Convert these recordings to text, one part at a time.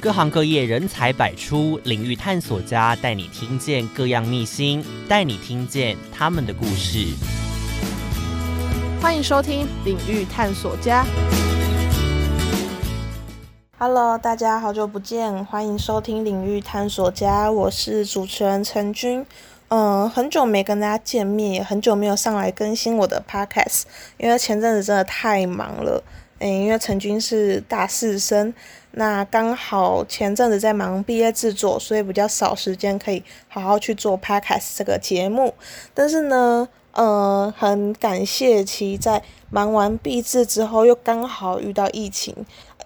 各行各业人才百出，领域探索家带你听见各样秘辛，带你听见他们的故事。欢迎收听领域探索家。Hello，大家好久不见，欢迎收听领域探索家，我是主持人陈君。嗯，很久没跟大家见面，也很久没有上来更新我的 Podcast，因为前阵子真的太忙了。嗯，因为陈军是大四生。那刚好前阵子在忙毕业制作，所以比较少时间可以好好去做 podcast 这个节目。但是呢，呃，很感谢其在忙完毕制之后，又刚好遇到疫情，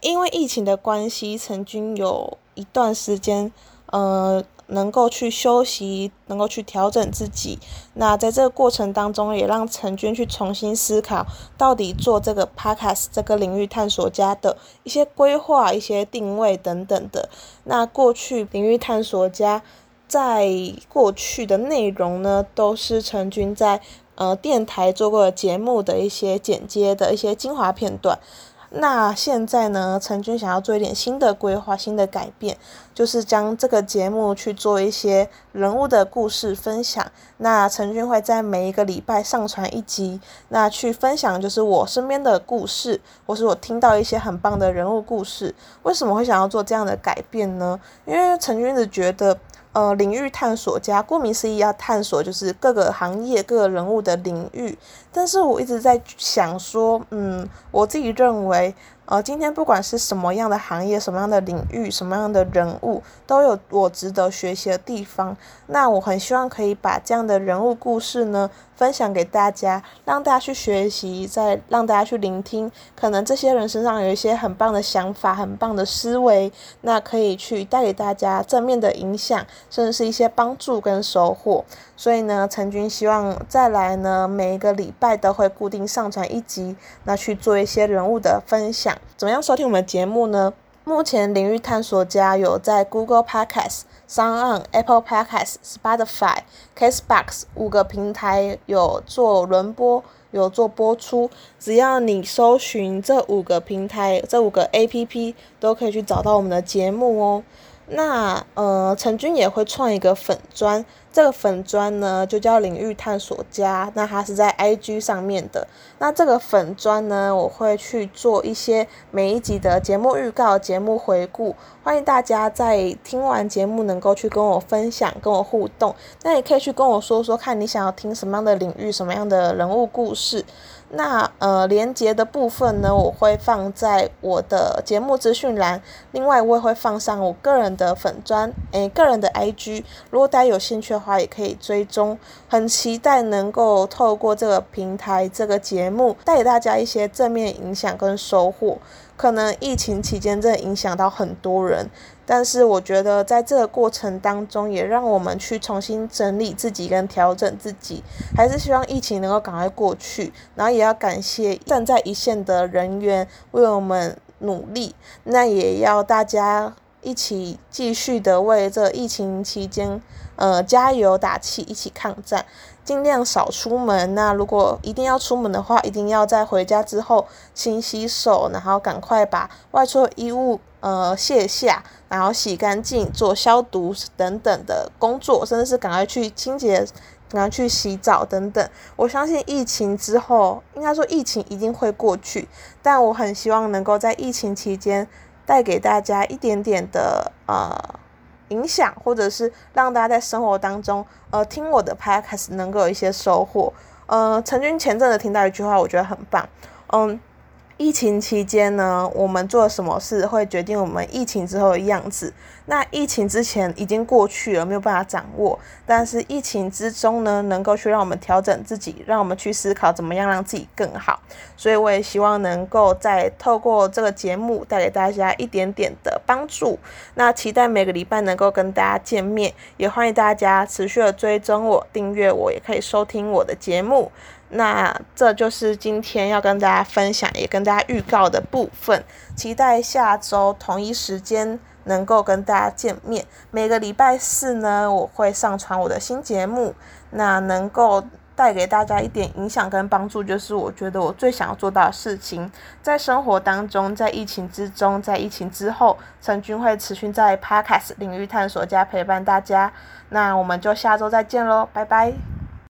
因为疫情的关系，陈君有一段时间，呃。能够去休息，能够去调整自己。那在这个过程当中，也让陈军去重新思考，到底做这个 podcast 这个领域探索家的一些规划、一些定位等等的。那过去领域探索家在过去的内容呢，都是陈军在呃电台做过的节目的一些剪接的一些精华片段。那现在呢，陈军想要做一点新的规划、新的改变，就是将这个节目去做一些人物的故事分享。那陈军会在每一个礼拜上传一集，那去分享就是我身边的故事，或是我听到一些很棒的人物故事。为什么会想要做这样的改变呢？因为陈军子觉得。呃，领域探索家，顾名思义，要探索就是各个行业、各个人物的领域。但是我一直在想说，嗯，我自己认为。呃，今天不管是什么样的行业、什么样的领域、什么样的人物，都有我值得学习的地方。那我很希望可以把这样的人物故事呢，分享给大家，让大家去学习，再让大家去聆听。可能这些人身上有一些很棒的想法、很棒的思维，那可以去带给大家正面的影响，甚至是一些帮助跟收获。所以呢，陈军希望再来呢，每一个礼拜都会固定上传一集，那去做一些人物的分享。怎么样收听我们的节目呢？目前领域探索家有在 Google Podcast、s o n、Apple Podcast、Spotify、Castbox 五个平台有做轮播，有做播出。只要你搜寻这五个平台、这五个 APP，都可以去找到我们的节目哦。那呃，陈军也会创一个粉砖。这个粉砖呢，就叫领域探索家，那它是在 IG 上面的。那这个粉砖呢，我会去做一些每一集的节目预告、节目回顾，欢迎大家在听完节目能够去跟我分享、跟我互动。那也可以去跟我说说，看你想要听什么样的领域、什么样的人物故事。那呃，连接的部分呢，我会放在我的节目资讯栏。另外，我也会放上我个人的粉砖，诶，个人的 IG。如果大家有兴趣的话，也可以追踪。很期待能够透过这个平台、这个节目，带给大家一些正面影响跟收获。可能疫情期间真的影响到很多人。但是我觉得，在这个过程当中，也让我们去重新整理自己跟调整自己。还是希望疫情能够赶快过去，然后也要感谢站在一线的人员为我们努力。那也要大家一起继续的为这疫情期间，呃，加油打气，一起抗战。尽量少出门。那如果一定要出门的话，一定要在回家之后勤洗手，然后赶快把外出的衣物呃卸下，然后洗干净，做消毒等等的工作，甚至是赶快去清洁，赶快去洗澡等等。我相信疫情之后，应该说疫情一定会过去，但我很希望能够在疫情期间带给大家一点点的呃。影响，或者是让大家在生活当中，呃，听我的 podcast 能够有一些收获。呃，陈军前阵子听到一句话，我觉得很棒，嗯。疫情期间呢，我们做什么事会决定我们疫情之后的样子。那疫情之前已经过去了，没有办法掌握。但是疫情之中呢，能够去让我们调整自己，让我们去思考怎么样让自己更好。所以我也希望能够在透过这个节目带给大家一点点的帮助。那期待每个礼拜能够跟大家见面，也欢迎大家持续的追踪我、订阅我，也可以收听我的节目。那这就是今天要跟大家分享，也跟大家预告的部分。期待下周同一时间能够跟大家见面。每个礼拜四呢，我会上传我的新节目。那能够带给大家一点影响跟帮助，就是我觉得我最想要做到的事情。在生活当中，在疫情之中，在疫情之后，陈君会持续在 Podcast 领域探索加陪伴大家。那我们就下周再见喽，拜拜。